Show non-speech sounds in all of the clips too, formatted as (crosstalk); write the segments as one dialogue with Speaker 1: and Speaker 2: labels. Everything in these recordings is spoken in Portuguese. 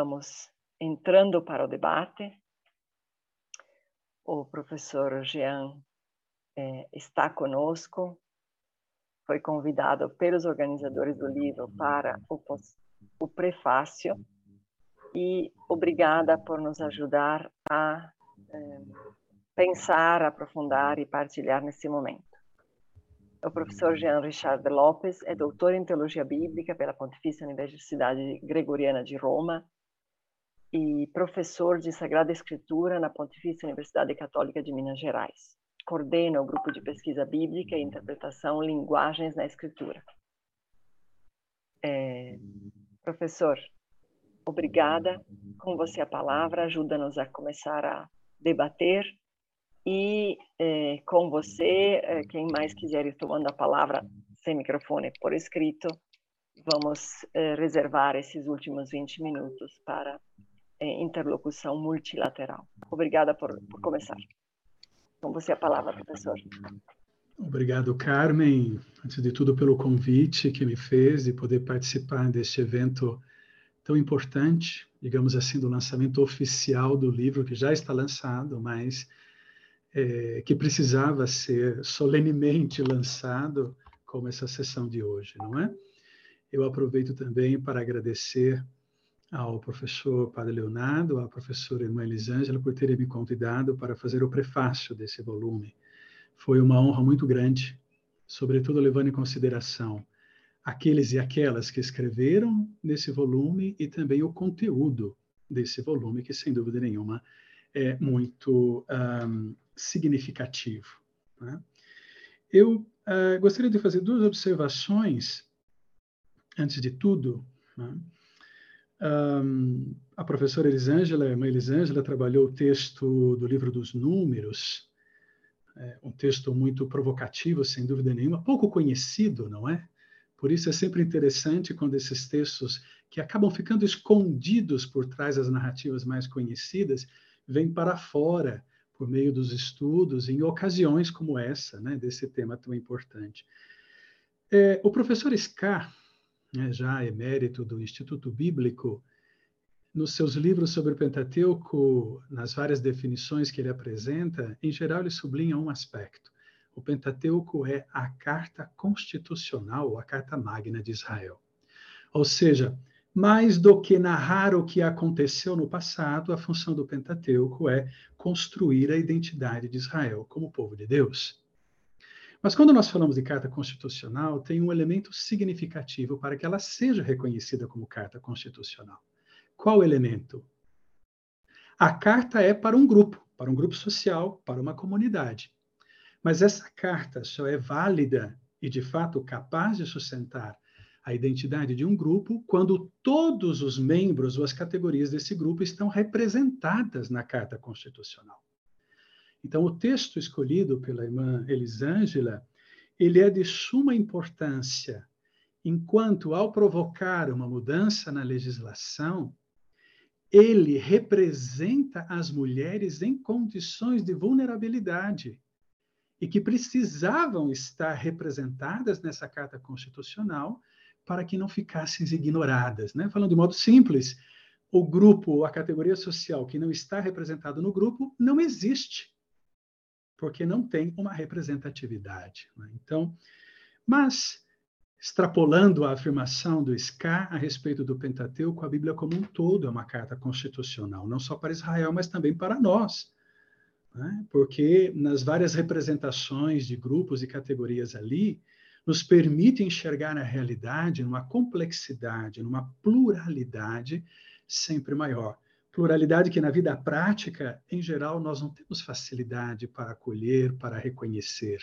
Speaker 1: vamos entrando para o debate. O professor Jean é, está conosco, foi convidado pelos organizadores do livro para o, o prefácio e obrigada por nos ajudar a é, pensar, aprofundar e partilhar nesse momento. O professor Jean Richard Lopes é doutor em Teologia Bíblica pela Pontifícia Universidade Gregoriana de Roma e professor de Sagrada Escritura na Pontifícia Universidade Católica de Minas Gerais. Coordena o grupo de pesquisa bíblica e interpretação Linguagens na Escritura. É, professor, obrigada. Com você a palavra, ajuda-nos a começar a debater e é, com você, é, quem mais quiser ir tomando a palavra sem microfone por escrito, vamos é, reservar esses últimos 20 minutos para interlocução multilateral. Obrigada por, por começar. Com você a palavra, professor.
Speaker 2: Obrigado, Carmen, antes de tudo pelo convite que me fez de poder participar deste evento tão importante, digamos assim, do lançamento oficial do livro que já está lançado, mas é, que precisava ser solenemente lançado como essa sessão de hoje, não é? Eu aproveito também para agradecer ao professor Padre Leonardo, à professora irmã Elisângela por terem me convidado para fazer o prefácio desse volume. Foi uma honra muito grande, sobretudo levando em consideração aqueles e aquelas que escreveram nesse volume e também o conteúdo desse volume, que sem dúvida nenhuma é muito um, significativo. Né? Eu uh, gostaria de fazer duas observações, antes de tudo. Né? Um, a professora Elisângela, a irmã Elisângela, trabalhou o texto do livro dos Números, é um texto muito provocativo, sem dúvida nenhuma, pouco conhecido, não é? Por isso é sempre interessante quando esses textos que acabam ficando escondidos por trás das narrativas mais conhecidas vêm para fora por meio dos estudos em ocasiões como essa, né, desse tema tão importante. É, o professor Scar, né, já emérito do Instituto Bíblico, nos seus livros sobre o Pentateuco, nas várias definições que ele apresenta, em geral ele sublinha um aspecto. O Pentateuco é a carta constitucional, a carta magna de Israel. Ou seja, mais do que narrar o que aconteceu no passado, a função do Pentateuco é construir a identidade de Israel como povo de Deus. Mas quando nós falamos de carta constitucional, tem um elemento significativo para que ela seja reconhecida como carta constitucional. Qual elemento? A carta é para um grupo, para um grupo social, para uma comunidade. Mas essa carta só é válida e, de fato, capaz de sustentar a identidade de um grupo quando todos os membros ou as categorias desse grupo estão representadas na Carta Constitucional. Então, o texto escolhido pela irmã Elisângela, ele é de suma importância, enquanto, ao provocar uma mudança na legislação, ele representa as mulheres em condições de vulnerabilidade e que precisavam estar representadas nessa Carta Constitucional para que não ficassem ignoradas. Né? Falando de modo simples, o grupo, a categoria social que não está representado no grupo, não existe, porque não tem uma representatividade. Né? Então, mas, extrapolando a afirmação do SCA a respeito do Pentateuco, a Bíblia como um todo é uma carta constitucional, não só para Israel, mas também para nós. Né? Porque nas várias representações de grupos e categorias ali, nos permite enxergar a realidade numa complexidade, numa pluralidade sempre maior. Pluralidade que na vida prática, em geral, nós não temos facilidade para acolher, para reconhecer,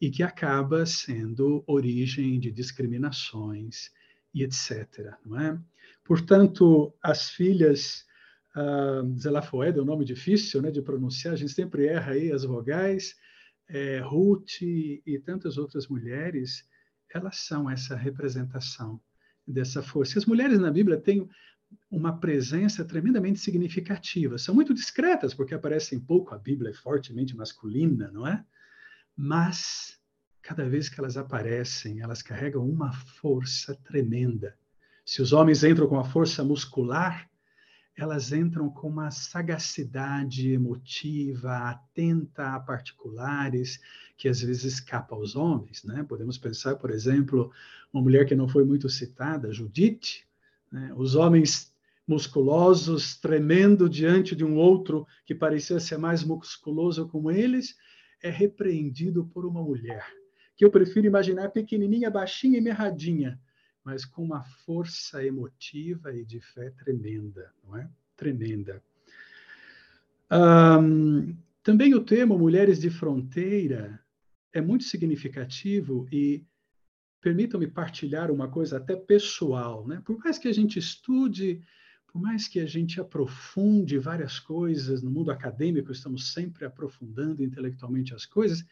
Speaker 2: e que acaba sendo origem de discriminações e etc. Não é? Portanto, as filhas uh, Zelafoed é um nome difícil né, de pronunciar, a gente sempre erra aí as vogais, é, Ruth e, e tantas outras mulheres, elas são essa representação dessa força. As mulheres na Bíblia têm uma presença tremendamente significativa. São muito discretas, porque aparecem pouco, a Bíblia é fortemente masculina, não é? Mas, cada vez que elas aparecem, elas carregam uma força tremenda. Se os homens entram com a força muscular, elas entram com uma sagacidade emotiva, atenta a particulares, que às vezes escapa aos homens. Né? Podemos pensar, por exemplo, uma mulher que não foi muito citada, Judite. Né? Os homens musculosos, tremendo diante de um outro que parecia ser mais musculoso como eles, é repreendido por uma mulher, que eu prefiro imaginar pequenininha, baixinha e mirradinha, mas com uma força emotiva e de fé tremenda, não é? Tremenda. Um, também o tema Mulheres de Fronteira é muito significativo e permitam-me partilhar uma coisa até pessoal, né? Por mais que a gente estude, por mais que a gente aprofunde várias coisas no mundo acadêmico, estamos sempre aprofundando intelectualmente as coisas,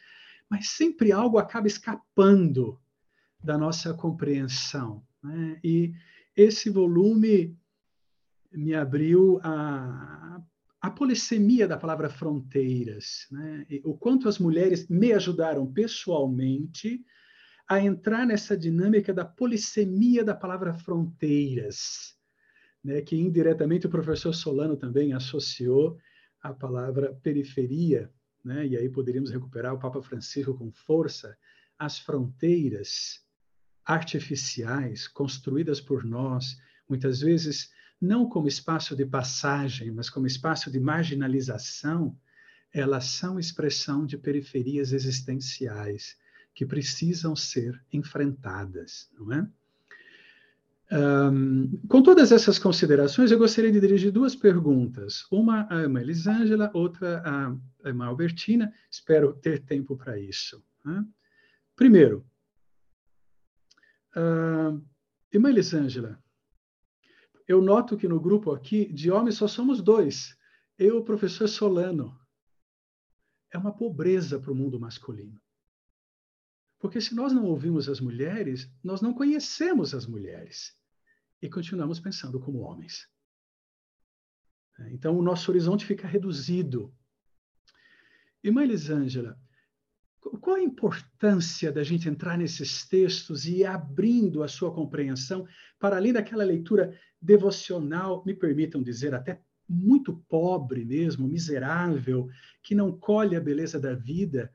Speaker 2: mas sempre algo acaba escapando da nossa compreensão. Né? E esse volume me abriu a, a polissemia da palavra fronteiras, né? o quanto as mulheres me ajudaram pessoalmente a entrar nessa dinâmica da polissemia da palavra fronteiras, né? que indiretamente o professor Solano também associou à palavra periferia, né? e aí poderíamos recuperar o Papa Francisco com força, as fronteiras artificiais construídas por nós, muitas vezes não como espaço de passagem, mas como espaço de marginalização, elas são expressão de periferias existenciais que precisam ser enfrentadas, não é? Um, com todas essas considerações, eu gostaria de dirigir duas perguntas. Uma à irmã Elisângela, outra à irmã Albertina. Espero ter tempo para isso. Né? Primeiro, Uh, irmã Elisângela, eu noto que no grupo aqui, de homens só somos dois. Eu e o professor Solano. É uma pobreza para o mundo masculino. Porque se nós não ouvimos as mulheres, nós não conhecemos as mulheres. E continuamos pensando como homens. Então, o nosso horizonte fica reduzido. Irmã Elisângela, qual a importância da gente entrar nesses textos e ir abrindo a sua compreensão para além daquela leitura devocional, me permitam dizer, até muito pobre mesmo, miserável, que não colhe a beleza da vida,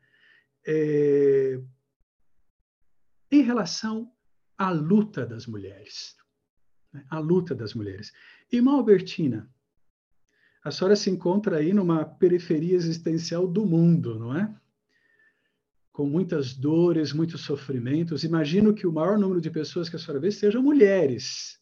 Speaker 2: é, em relação à luta das mulheres. Né? A luta das mulheres. Irmã Albertina, a senhora se encontra aí numa periferia existencial do mundo, não é? com muitas dores, muitos sofrimentos. Imagino que o maior número de pessoas que a senhora vê sejam mulheres,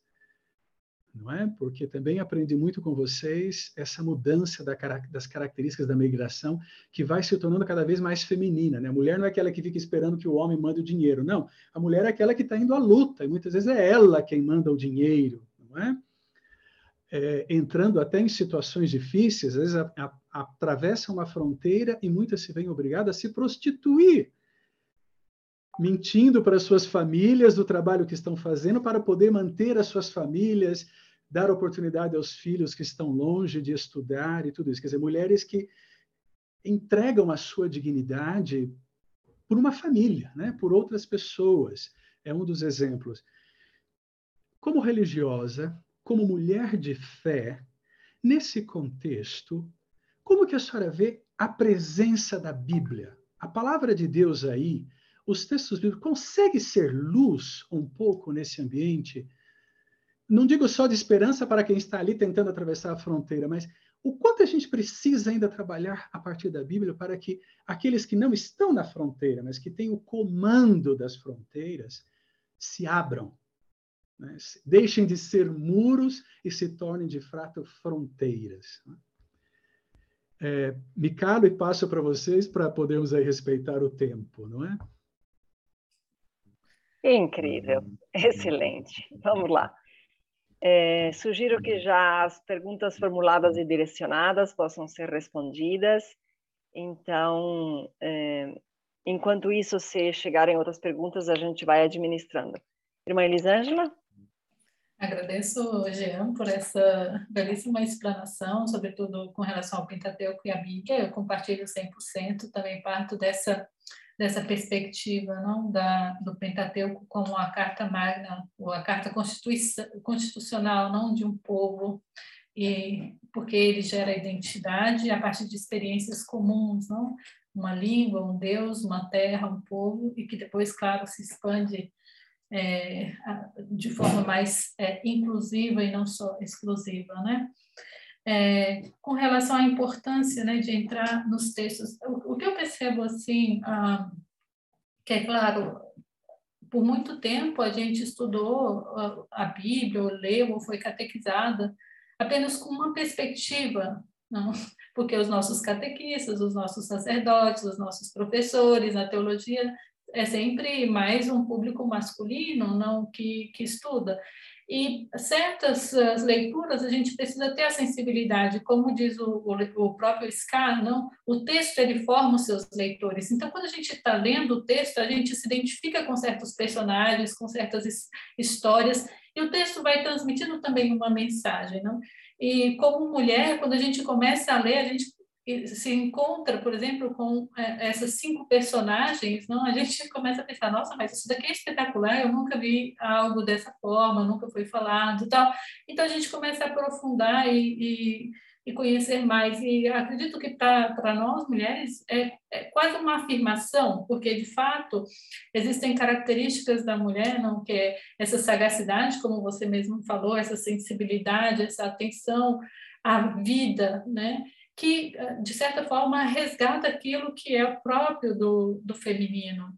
Speaker 2: não é? Porque também aprendi muito com vocês essa mudança da, das características da migração que vai se tornando cada vez mais feminina, né? A mulher não é aquela que fica esperando que o homem mande o dinheiro, não. A mulher é aquela que está indo à luta e muitas vezes é ela quem manda o dinheiro, não é? É, entrando até em situações difíceis, às vezes a, a, atravessam uma fronteira e muitas se veem obrigadas a se prostituir, mentindo para suas famílias do trabalho que estão fazendo para poder manter as suas famílias, dar oportunidade aos filhos que estão longe de estudar e tudo isso. Quer dizer, mulheres que entregam a sua dignidade por uma família, né? por outras pessoas. É um dos exemplos. Como religiosa, como mulher de fé, nesse contexto, como que a senhora vê a presença da Bíblia? A palavra de Deus aí, os textos bíblicos, consegue ser luz um pouco nesse ambiente? Não digo só de esperança para quem está ali tentando atravessar a fronteira, mas o quanto a gente precisa ainda trabalhar a partir da Bíblia para que aqueles que não estão na fronteira, mas que têm o comando das fronteiras, se abram, né? deixem de ser muros e se tornem de fato fronteiras. Né? é, me calo e passo para vocês para podermos aí respeitar o tempo, não é?
Speaker 1: Incrível, excelente. Vamos lá. É, sugiro que já as perguntas formuladas e direcionadas possam ser respondidas. Então, é, enquanto isso, se chegarem outras perguntas, a gente vai administrando. Irmã Elisângela?
Speaker 3: Agradeço, Jean, por essa belíssima explanação, sobretudo com relação ao Pentateuco e à Bíblia. Eu compartilho 100%, também parto dessa, dessa perspectiva não, da, do Pentateuco como a carta magna, ou a carta constitucional não de um povo, e porque ele gera identidade a partir de experiências comuns, não? Uma língua, um Deus, uma terra, um povo, e que depois, claro, se expande é, de forma mais é, inclusiva e não só exclusiva, né? É, com relação à importância né, de entrar nos textos, o, o que eu percebo assim, ah, que é claro, por muito tempo a gente estudou a Bíblia, ou leu, ou foi catequizada apenas com uma perspectiva, não? (laughs) porque os nossos catequistas, os nossos sacerdotes, os nossos professores na teologia é sempre mais um público masculino, não que, que estuda. E certas leituras a gente precisa ter a sensibilidade, como diz o, o, próprio Scar, não? o texto ele forma os seus leitores. Então, quando a gente está lendo o texto, a gente se identifica com certos personagens, com certas histórias, e o texto vai transmitindo também uma mensagem. Não? E como mulher, quando a gente começa a ler, a gente se encontra, por exemplo, com é, essas cinco personagens, não, a gente (laughs) começa a pensar, nossa, mas isso daqui é espetacular, eu nunca vi algo dessa forma, nunca foi falado, tal. Então a gente começa a aprofundar e, e, e conhecer mais. E acredito que para nós mulheres é, é, quase uma afirmação, porque de fato existem características da mulher, não que é essa sagacidade, como você mesmo falou, essa sensibilidade, essa atenção à vida, né? Que, eh, de certa forma, resgata aquilo que é próprio do, do feminino.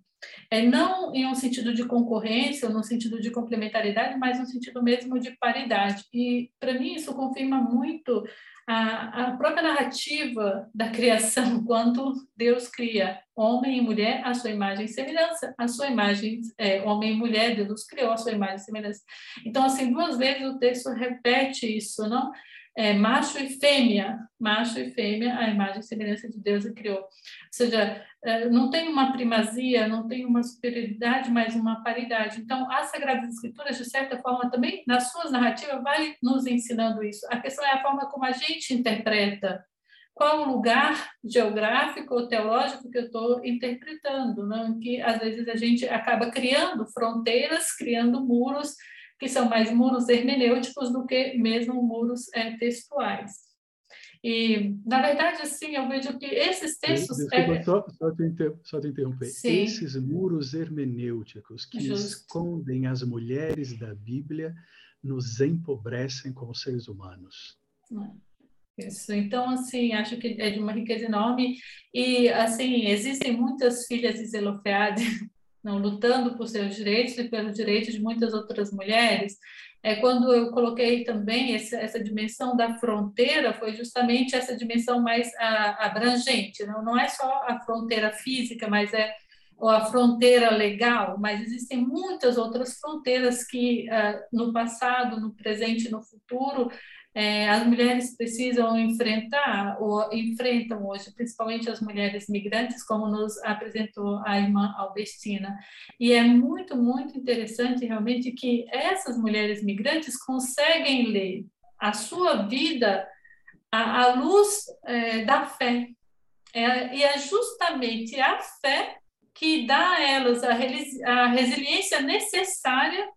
Speaker 3: É não em um sentido de concorrência, ou no sentido de complementaridade, mas no sentido mesmo de paridade. E, para mim, isso confirma muito a, a própria narrativa da criação, (laughs) quando Deus cria homem e mulher à sua imagem e semelhança. A sua imagem, é, homem e mulher, Deus criou a sua imagem e semelhança. Então, assim, duas vezes o texto repete isso, não? É, macho e fêmea, macho e fêmea, a imagem e semelhança de Deus criou. Ou seja, é, não tem uma primazia, não tem uma superioridade, mas uma paridade. Então, as Sagradas Escrituras, de certa forma, também, nas suas narrativas, vai nos ensinando isso. A questão é a forma como a gente interpreta. Qual o lugar geográfico ou teológico que eu estou interpretando, não? que às vezes a gente acaba criando fronteiras, criando muros, que são mais muros hermenêuticos do que mesmo muros é, textuais. E, na verdade, assim, eu vejo que esses textos...
Speaker 2: Desculpa, é... só, só, te inter... só te interromper. Sim. Esses muros hermenêuticos que Justo. escondem as mulheres da Bíblia nos empobrecem como seres humanos.
Speaker 3: Isso. Então, assim, acho que é de uma riqueza enorme. E, assim, existem muitas filhas de Zelofeade não lutando por seus direitos e pelos direitos de muitas outras mulheres. É quando eu coloquei também essa, essa dimensão da fronteira, foi justamente essa dimensão mais a, abrangente. Não, não é só a fronteira física, mas é a fronteira legal, mas existem muitas outras fronteiras que uh, no passado, no presente e no futuro é, as mulheres precisam enfrentar, ou enfrentam hoje, principalmente as mulheres migrantes, como nos apresentou a irmã Albertina. E é muito, muito interessante realmente que essas mulheres migrantes conseguem ler a sua vida à, à luz é, da fé. É, e é justamente a fé que dá a elas a, a resiliência necessária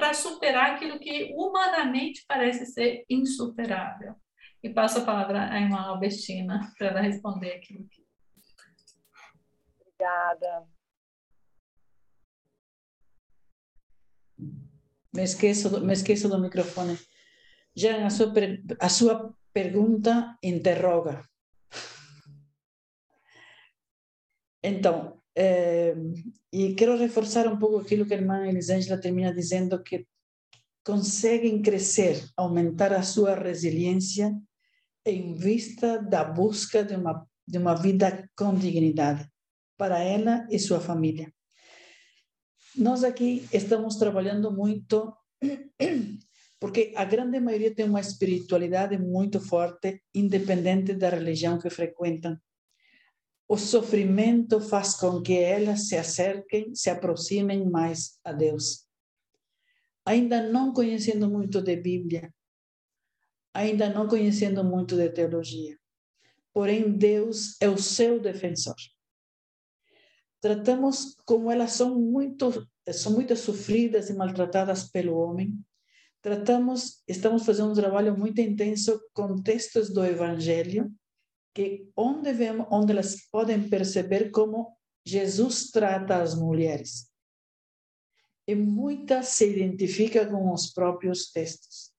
Speaker 3: para superar aquilo que humanamente parece ser insuperável. E passo a palavra à irmã Albertina para ela responder aquilo.
Speaker 1: Obrigada.
Speaker 4: Me esqueço, me esqueço do microfone. Já a sua, a sua pergunta interroga. Então, e quero reforçar um pouco aquilo que a irmã Elisângela termina dizendo, que conseguem crescer, aumentar a sua resiliência em vista da busca de uma, de uma vida com dignidade para ela e sua família. Nós aqui estamos trabalhando muito porque a grande maioria tem uma espiritualidade muito forte, independente da religião que frequentam o sofrimento faz com que elas se acerquem, se aproximem mais a Deus. Ainda não conhecendo muito de Bíblia, ainda não conhecendo muito de teologia, porém Deus é o seu defensor. Tratamos como elas são muito são muito sofridas e maltratadas pelo homem, tratamos, estamos fazendo um trabalho muito intenso com textos do Evangelho, que onde vemos, onde elas podem perceber como Jesus trata as mulheres. E muitas se identifica com os próprios textos.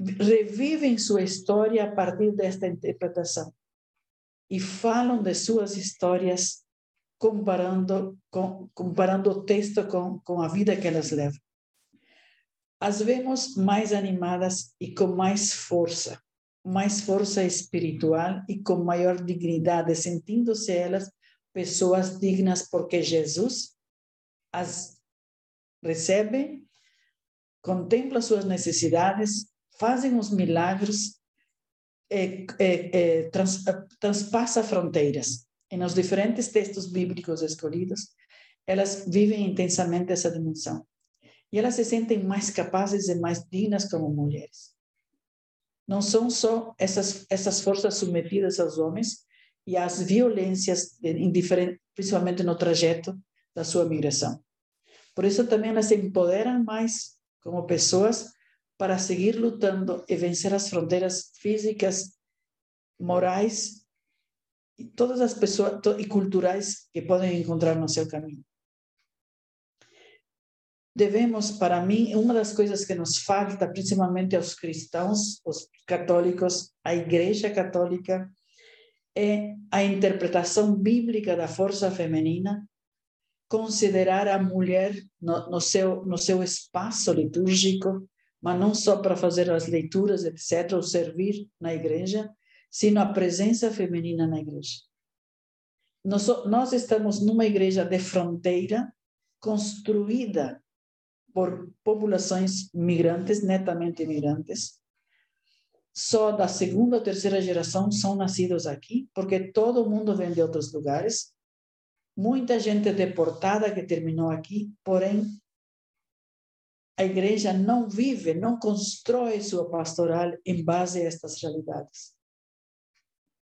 Speaker 4: Revivem sua história a partir desta interpretação e falam de suas histórias comparando, com, comparando o texto com, com a vida que elas levam. As vemos mais animadas e com mais força, mais força espiritual e com maior dignidade, sentindo-se elas pessoas dignas porque Jesus as recebe, contempla suas necessidades, fazem os milagres, trans, transpassa fronteiras e nos diferentes textos bíblicos escolhidos, elas vivem intensamente essa dimensão. E elas se sentem mais capazes e mais dignas como mulheres. Não são só essas, essas forças submetidas aos homens e às violências, principalmente no trajeto da sua migração. Por isso também elas se empoderam mais como pessoas para seguir lutando e vencer as fronteiras físicas, morais e todas as pessoas e culturais que podem encontrar no seu caminho. Devemos, para mim, uma das coisas que nos falta, principalmente aos cristãos, os católicos, a Igreja Católica, é a interpretação bíblica da força feminina, considerar a mulher no, no, seu, no seu espaço litúrgico, mas não só para fazer as leituras, etc., ou servir na igreja, sino a presença feminina na igreja. Nós, nós estamos numa igreja de fronteira construída por populações migrantes, netamente migrantes. Só da segunda ou terceira geração são nascidos aqui, porque todo mundo vem de outros lugares. Muita gente deportada que terminou aqui, porém a igreja não vive, não constrói sua pastoral em base a estas realidades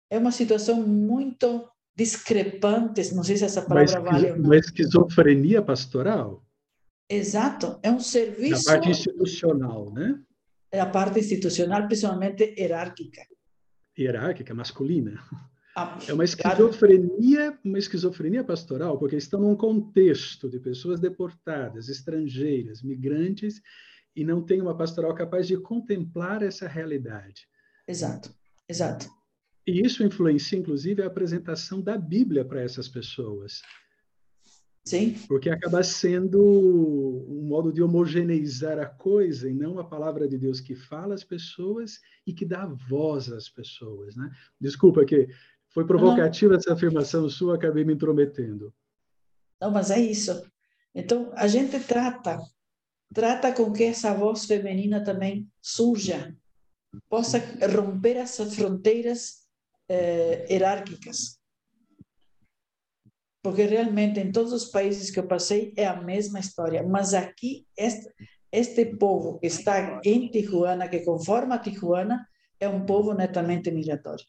Speaker 4: é uma situação muito discrepante, não sei se essa palavra
Speaker 2: uma
Speaker 4: vale ou não.
Speaker 2: Uma esquizofrenia pastoral?
Speaker 4: Exato, é um serviço...
Speaker 2: A parte institucional, né?
Speaker 4: É a parte institucional, principalmente hierárquica.
Speaker 2: Hierárquica, masculina. Ah, é uma esquizofrenia, uma esquizofrenia pastoral, porque estão num contexto de pessoas deportadas, estrangeiras, migrantes, e não tem uma pastoral capaz de contemplar essa realidade.
Speaker 4: Exato, exato.
Speaker 2: E isso influencia, inclusive, a apresentação da Bíblia para essas pessoas.
Speaker 4: Sim.
Speaker 2: Porque acaba sendo um modo de homogeneizar a coisa e não a palavra de Deus que fala às pessoas e que dá voz às pessoas. Né? Desculpa que foi provocativa não. essa afirmação sua, acabei me intrometendo.
Speaker 4: Não, mas é isso. Então, a gente trata, trata com que essa voz feminina também surja, possa romper essas fronteiras eh, hierárquicas. Porque realmente em todos os países que eu passei é a mesma história. Mas aqui, este, este povo que está em Tijuana, que conforma Tijuana, é um povo netamente migratório.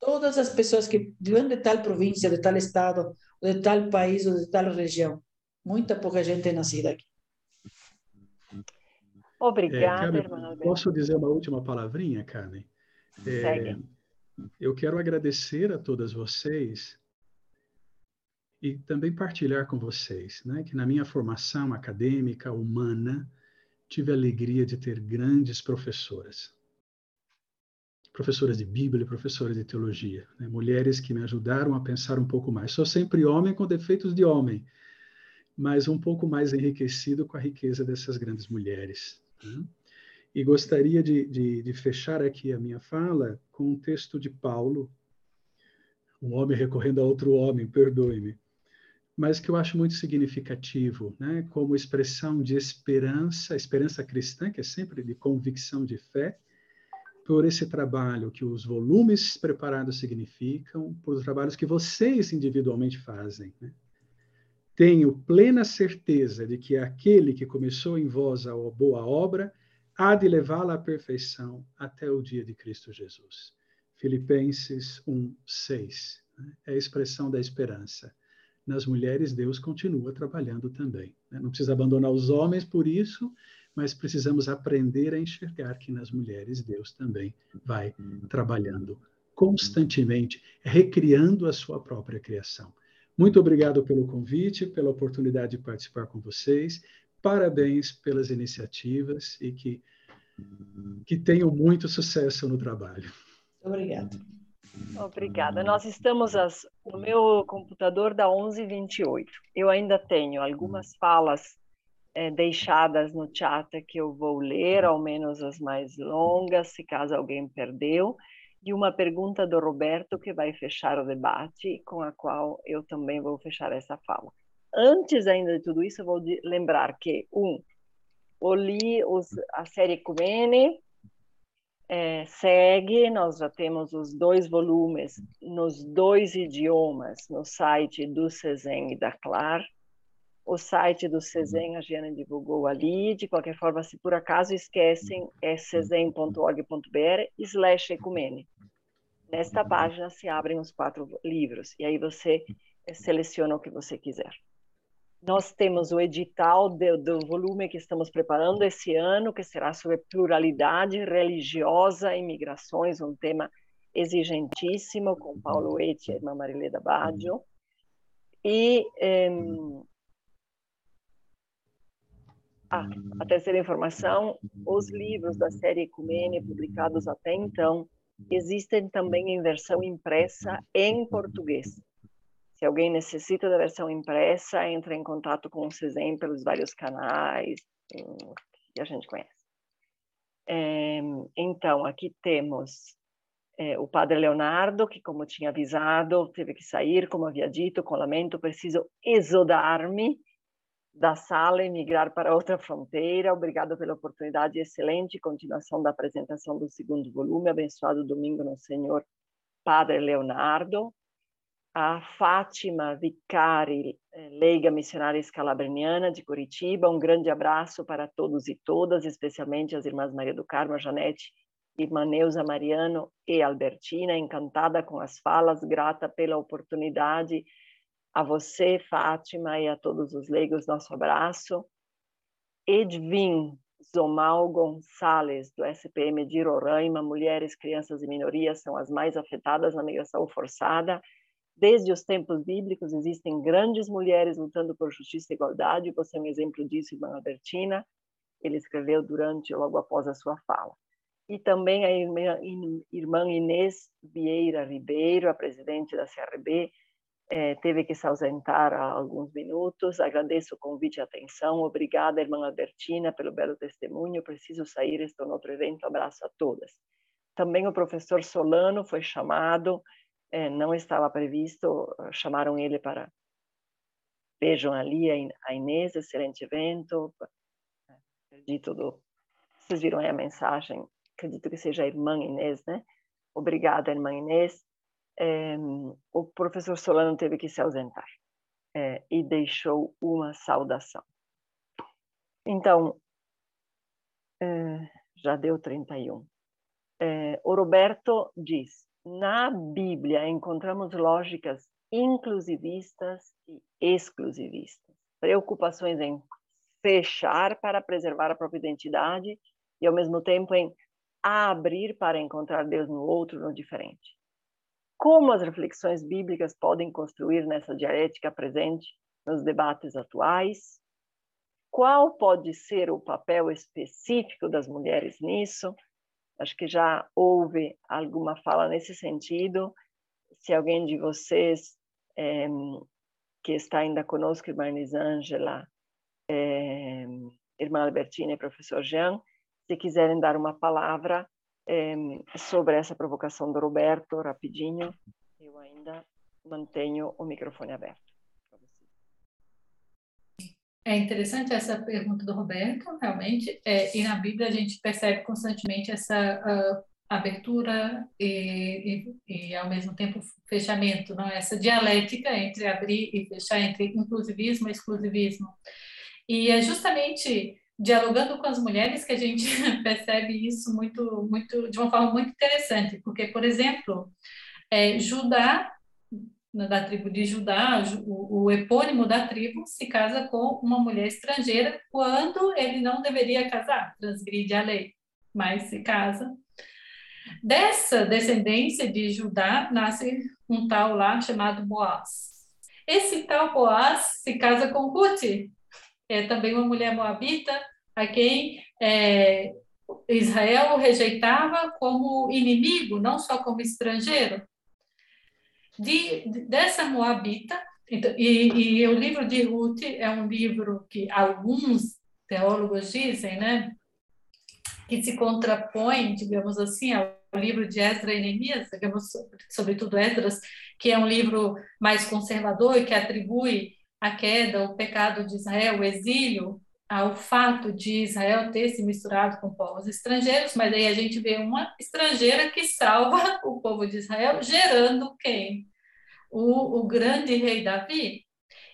Speaker 4: Todas as pessoas que vêm de tal província, de tal estado, de tal país ou de tal região, muita pouca gente é nascida aqui.
Speaker 1: Obrigada,
Speaker 2: é, Carmen, Posso dizer uma última palavrinha, Carmen?
Speaker 1: É, Segue
Speaker 2: eu quero agradecer a todas vocês e também partilhar com vocês, né, que na minha formação acadêmica humana tive a alegria de ter grandes professoras, professoras de Bíblia, professoras de teologia, né, mulheres que me ajudaram a pensar um pouco mais. Sou sempre homem com defeitos de homem, mas um pouco mais enriquecido com a riqueza dessas grandes mulheres. Né? E gostaria de, de, de, fechar aqui a minha fala com um texto de Paulo, um homem recorrendo a outro homem, perdoe-me, mas que eu acho muito significativo, né? como expressão de esperança, esperança cristã, que é sempre de convicção de fé, por esse trabalho que os volumes preparados significam, por os trabalhos que vocês individualmente fazem. Né? Tenho plena certeza de que aquele que começou em vós a boa obra há de levá-la à perfeição até o dia de Cristo Jesus. Filipenses 1, 6. Né? É a expressão da esperança. Nas mulheres, Deus continua trabalhando também. Né? Não precisa abandonar os homens por isso, mas precisamos aprender a enxergar que nas mulheres Deus também vai trabalhando constantemente, recriando a sua própria criação. Muito obrigado pelo convite, pela oportunidade de participar com vocês. Parabéns pelas iniciativas e que, que tenham muito sucesso no trabalho.
Speaker 4: Obrigada.
Speaker 1: Obrigada. Nós estamos no meu computador da 11:28. Eu ainda tenho algumas falas é, deixadas no chat que eu vou ler, ao menos as mais longas, se caso alguém perdeu, e uma pergunta do Roberto que vai fechar o debate, com a qual eu também vou fechar essa fala. Antes ainda de tudo isso, eu vou lembrar que, um, eu li os, a série Cumene, é, segue, nós já temos os dois volumes nos dois idiomas no site do Cezem e da Clar. O site do Cezem, a Giana divulgou ali. De qualquer forma, se por acaso esquecem, é cezem.org.br slash ecumene. Nesta página se abrem os quatro livros e aí você seleciona o que você quiser. Nós temos o edital do, do, volume que estamos preparando esse ano, que será sobre pluralidade religiosa e migrações, um tema exigentíssimo, com Paulo Eti e a irmã Marileda Baggio. E ah, a terceira informação, os livros da série Ecumene, publicados até então, existem também em versão impressa em português. Se alguém necessita da versão impressa, entra em contato com o CISEM pelos vários canais que a gente conhece. É, então, aqui temos é, o padre Leonardo, que, como tinha avisado, teve que sair, como havia dito, com lamento, preciso exodar-me da sala e migrar para outra fronteira. Obrigado pela oportunidade excelente continuação da apresentação do segundo volume. Abençoado domingo no Senhor, Padre Leonardo a Fátima Vicari, eh, leiga missionária escalabriniana de Curitiba. Um grande abraço para todos e todas, especialmente as irmãs Maria do Carmo, Janete, irmã Neuza Mariano e Albertina. Encantada com as falas, grata pela oportunidade. A você, Fátima, e a todos os leigos, nosso abraço. Edvin Zomal Gonçalves, do SPM de Roraima, mulheres, crianças e minorias são as mais afetadas na migração forçada Desde os tempos bíblicos existem grandes mulheres lutando por justiça e igualdade. Você é um exemplo disso, irmã Albertina. Ele escreveu durante, logo após a sua fala. E também a irmã, Inês Vieira Ribeiro, a presidente da CRB, é, teve que se ausentar há alguns minutos. Agradeço o convite e a atenção. Obrigada, irmã Albertina, pelo belo testemunho. Preciso sair, estou no outro evento. Abraço a todas. Também o professor Solano foi chamado é, não estava previsto, chamaram ele para. Vejam ali a Inês, excelente evento. Acredito do. Vocês viram aí a mensagem? Acredito que seja a irmã Inês, né? Obrigada, irmã Inês. É, o professor Solano teve que se ausentar é, e deixou uma saudação. Então, é, já deu 31. É, o Roberto diz: na Bíblia encontramos lógicas inclusivistas e exclusivistas, preocupações em fechar para preservar a própria identidade e ao mesmo tempo em abrir para encontrar Deus no outro, no diferente. Como as reflexões bíblicas podem construir nessa dialética presente nos debates atuais? Qual pode ser o papel específico das mulheres nisso? Acho que já houve alguma fala nesse sentido. Se alguém de vocês é, que está ainda conosco, irmã Elisângela, é, irmã Albertina e professor Jean, se quiserem dar uma palavra é, sobre essa provocação do Roberto, rapidinho, eu ainda mantenho o microfone aberto.
Speaker 3: É interessante essa pergunta do Roberto, realmente, é, e na Bíblia a gente percebe constantemente essa uh, abertura e, e, e, ao mesmo tempo, fechamento, não? É? essa dialética entre abrir e fechar, entre inclusivismo e exclusivismo. E é justamente dialogando com as mulheres que a gente (laughs) percebe isso muito, muito, de uma forma muito interessante, porque, por exemplo, é, Judá da tribo de Judá, o, o epônimo da tribo, se casa com uma mulher estrangeira quando ele não deveria casar, transgride a lei, mas se casa. Dessa descendência de Judá nasce um tal lá chamado Boaz. Esse tal Boaz se casa com Ruth, é também uma mulher moabita, a quem é, Israel rejeitava como inimigo, não só como estrangeiro de, dessa Moabita, então, e, e, o livro de Ruth é um livro que alguns teólogos dizem, né, que se contrapõe, digamos assim, ao livro de Esdras e Neemias, digamos, sobretudo Esdras, que é um livro mais conservador e que atribui a queda, o pecado de Israel, o exílio, ao fato de Israel ter se misturado com povos estrangeiros, mas aí a gente vê uma estrangeira que salva (laughs) o povo de Israel, gerando quem? O, o grande rei Davi.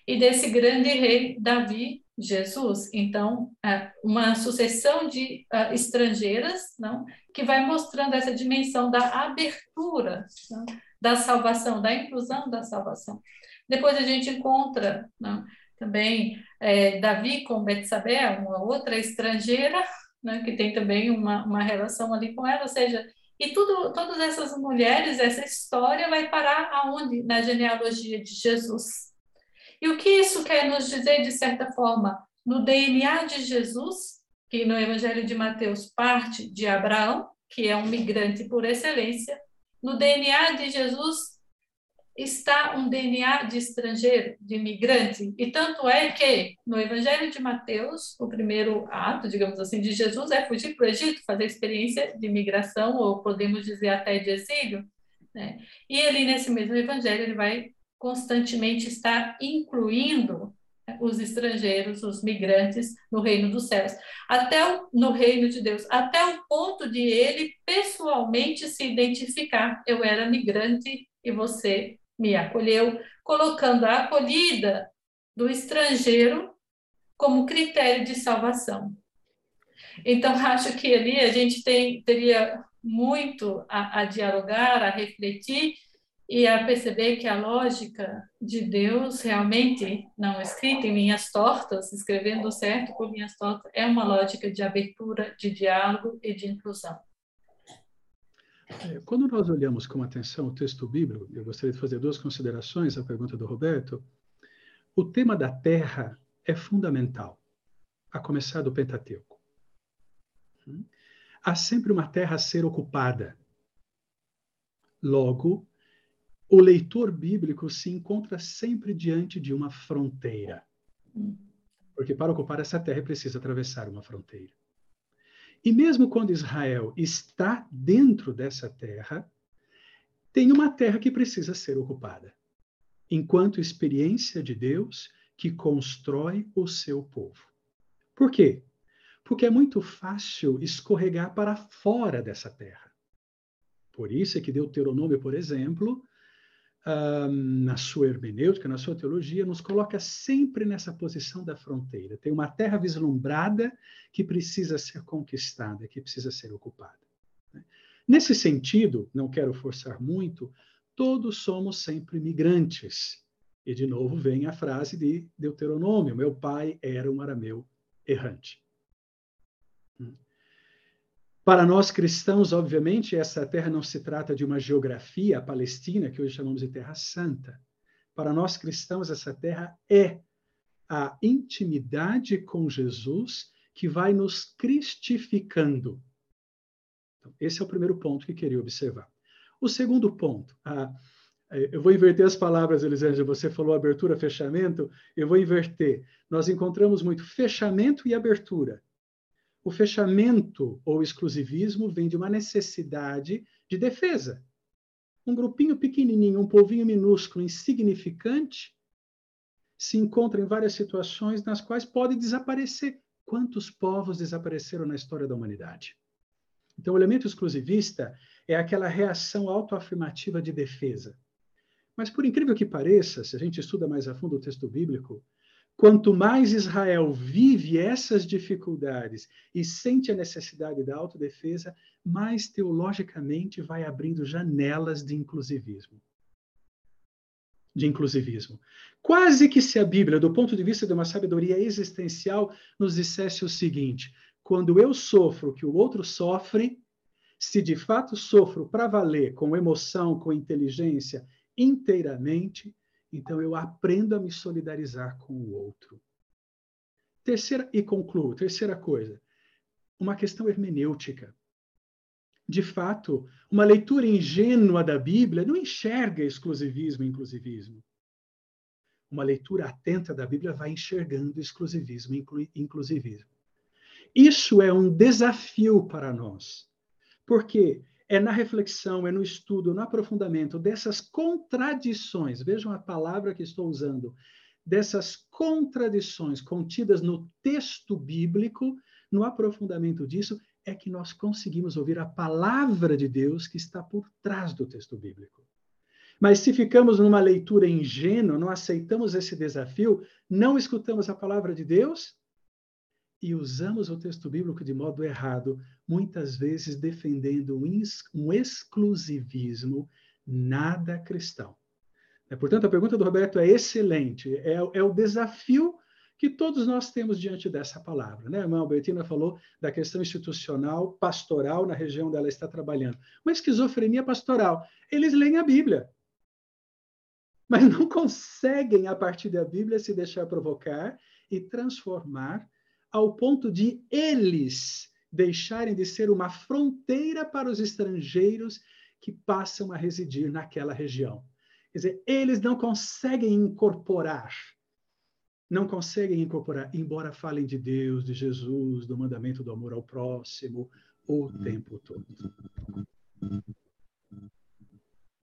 Speaker 3: E desse grande rei Davi, Jesus. Então, é uma sucessão de uh, estrangeiras, não, que vai mostrando essa dimensão da abertura, não, da salvação, da inclusão da salvação. Depois a gente encontra não, também é, Davi com Betsabé, uma outra estrangeira, né, que tem também uma, uma relação ali com ela, ou seja, e tudo, todas essas mulheres, essa história vai parar aonde? Na genealogia de Jesus. E o que isso quer nos dizer, de certa forma? No DNA de Jesus, que no Evangelho de Mateus parte de Abraão, que é um migrante por excelência, no DNA de Jesus está um DNA de estrangeiro, de imigrante. E tanto é que no Evangelho de Mateus, o primeiro ato, digamos assim, de Jesus é fugir para o Egito, fazer experiência de imigração, ou podemos dizer até de exílio. Né? E ali nesse mesmo Evangelho ele vai constantemente estar incluindo né, os estrangeiros, os migrantes no reino dos céus, até o, no reino de Deus, até o ponto de ele pessoalmente se identificar. Eu era migrante e você me acolheu, colocando a acolhida do estrangeiro como critério de salvação. Então, (laughs) acho que ali a gente tem, teria muito a, a dialogar, a refletir e a perceber que a lógica de Deus realmente não escrita em linhas tortas, escrevendo certo por linhas tortas, é uma lógica de abertura, de diálogo e de inclusão.
Speaker 2: É, quando nós olhamos com atenção o texto bíblico, eu gostaria de fazer duas considerações à pergunta do Roberto. O tema da terra é fundamental, a começar do Pentateuco. Hum? Há sempre uma terra a ser ocupada. Logo, o leitor bíblico se encontra sempre diante de uma fronteira. Porque para ocupar essa terra precisa atravessar uma fronteira. E mesmo quando Israel está dentro dessa terra, tem uma terra que precisa ser ocupada, enquanto experiência de Deus que constrói o seu povo. Por quê? Porque é muito fácil escorregar para fora dessa terra. Por isso é que Deuteronômio, por exemplo, na sua hermenêutica, na sua teologia, nos coloca sempre nessa posição da fronteira. Tem uma terra vislumbrada que precisa ser conquistada, que precisa ser ocupada. Né? Nesse sentido, não quero forçar muito, todos somos sempre migrantes. E de novo vem a frase de Deuteronômio: meu pai era um arameu errante. Para nós cristãos, obviamente, essa terra não se trata de uma geografia palestina, que hoje chamamos de Terra Santa. Para nós cristãos, essa terra é a intimidade com Jesus que vai nos cristificando. Então, esse é o primeiro ponto que queria observar. O segundo ponto, a, eu vou inverter as palavras, Elisângela. Você falou abertura, fechamento. Eu vou inverter. Nós encontramos muito fechamento e abertura. O fechamento ou exclusivismo vem de uma necessidade de defesa. Um grupinho pequenininho, um povinho minúsculo, insignificante, se encontra em várias situações nas quais pode desaparecer. Quantos povos desapareceram na história da humanidade? Então, o elemento exclusivista é aquela reação autoafirmativa de defesa. Mas, por incrível que pareça, se a gente estuda mais a fundo o texto bíblico, Quanto mais Israel vive essas dificuldades e sente a necessidade da autodefesa, mais teologicamente vai abrindo janelas de inclusivismo. de inclusivismo. Quase que se a Bíblia, do ponto de vista de uma sabedoria existencial, nos dissesse o seguinte: quando eu sofro o que o outro sofre, se de fato sofro para valer, com emoção, com inteligência, inteiramente, então eu aprendo a me solidarizar com o outro. Terceira, e concluo, terceira coisa, uma questão hermenêutica. De fato, uma leitura ingênua da Bíblia não enxerga exclusivismo e inclusivismo. Uma leitura atenta da Bíblia vai enxergando exclusivismo e inclusivismo. Isso é um desafio para nós, porque é na reflexão, é no estudo, no aprofundamento dessas contradições, vejam a palavra que estou usando, dessas contradições contidas no texto bíblico, no aprofundamento disso, é que nós conseguimos ouvir a palavra de Deus que está por trás do texto bíblico. Mas se ficamos numa leitura ingênua, não aceitamos esse desafio, não escutamos a palavra de Deus e usamos o texto bíblico de modo errado, muitas vezes defendendo um, exclusivismo nada cristão. É, portanto, a pergunta do Roberto é excelente, é, é o desafio que todos nós temos diante dessa palavra. Né? A irmã Albertina falou da questão institucional, pastoral, na região onde ela está trabalhando. Uma esquizofrenia pastoral. Eles leem a Bíblia, mas não conseguem, a partir da Bíblia, se deixar provocar e transformar ao ponto de eles deixarem de ser uma fronteira para os estrangeiros que passam a residir naquela região. Quer dizer, eles não conseguem incorporar não conseguem incorporar, embora falem de Deus, de Jesus, do mandamento do amor ao próximo, o tempo todo.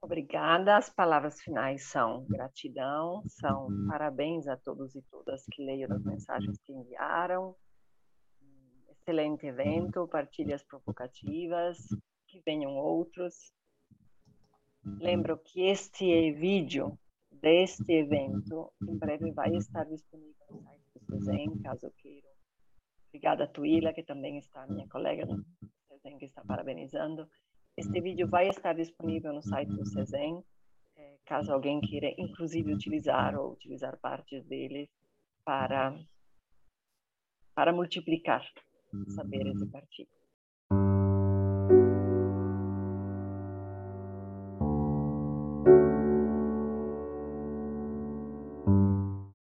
Speaker 1: Obrigada. As palavras finais são gratidão, são parabéns a todos e todas que leram as mensagens que enviaram. Excelente evento, partilhas provocativas, que venham outros. Lembro que este vídeo deste evento, em breve vai estar disponível no site do CESEM, caso queiram. Obrigada Tuila, que também está, minha colega do CESEM, que está parabenizando. Este vídeo vai estar disponível no site do CESEM, é, caso alguém queira, inclusive, utilizar ou utilizar partes dele para, para multiplicar sapere mm. se farci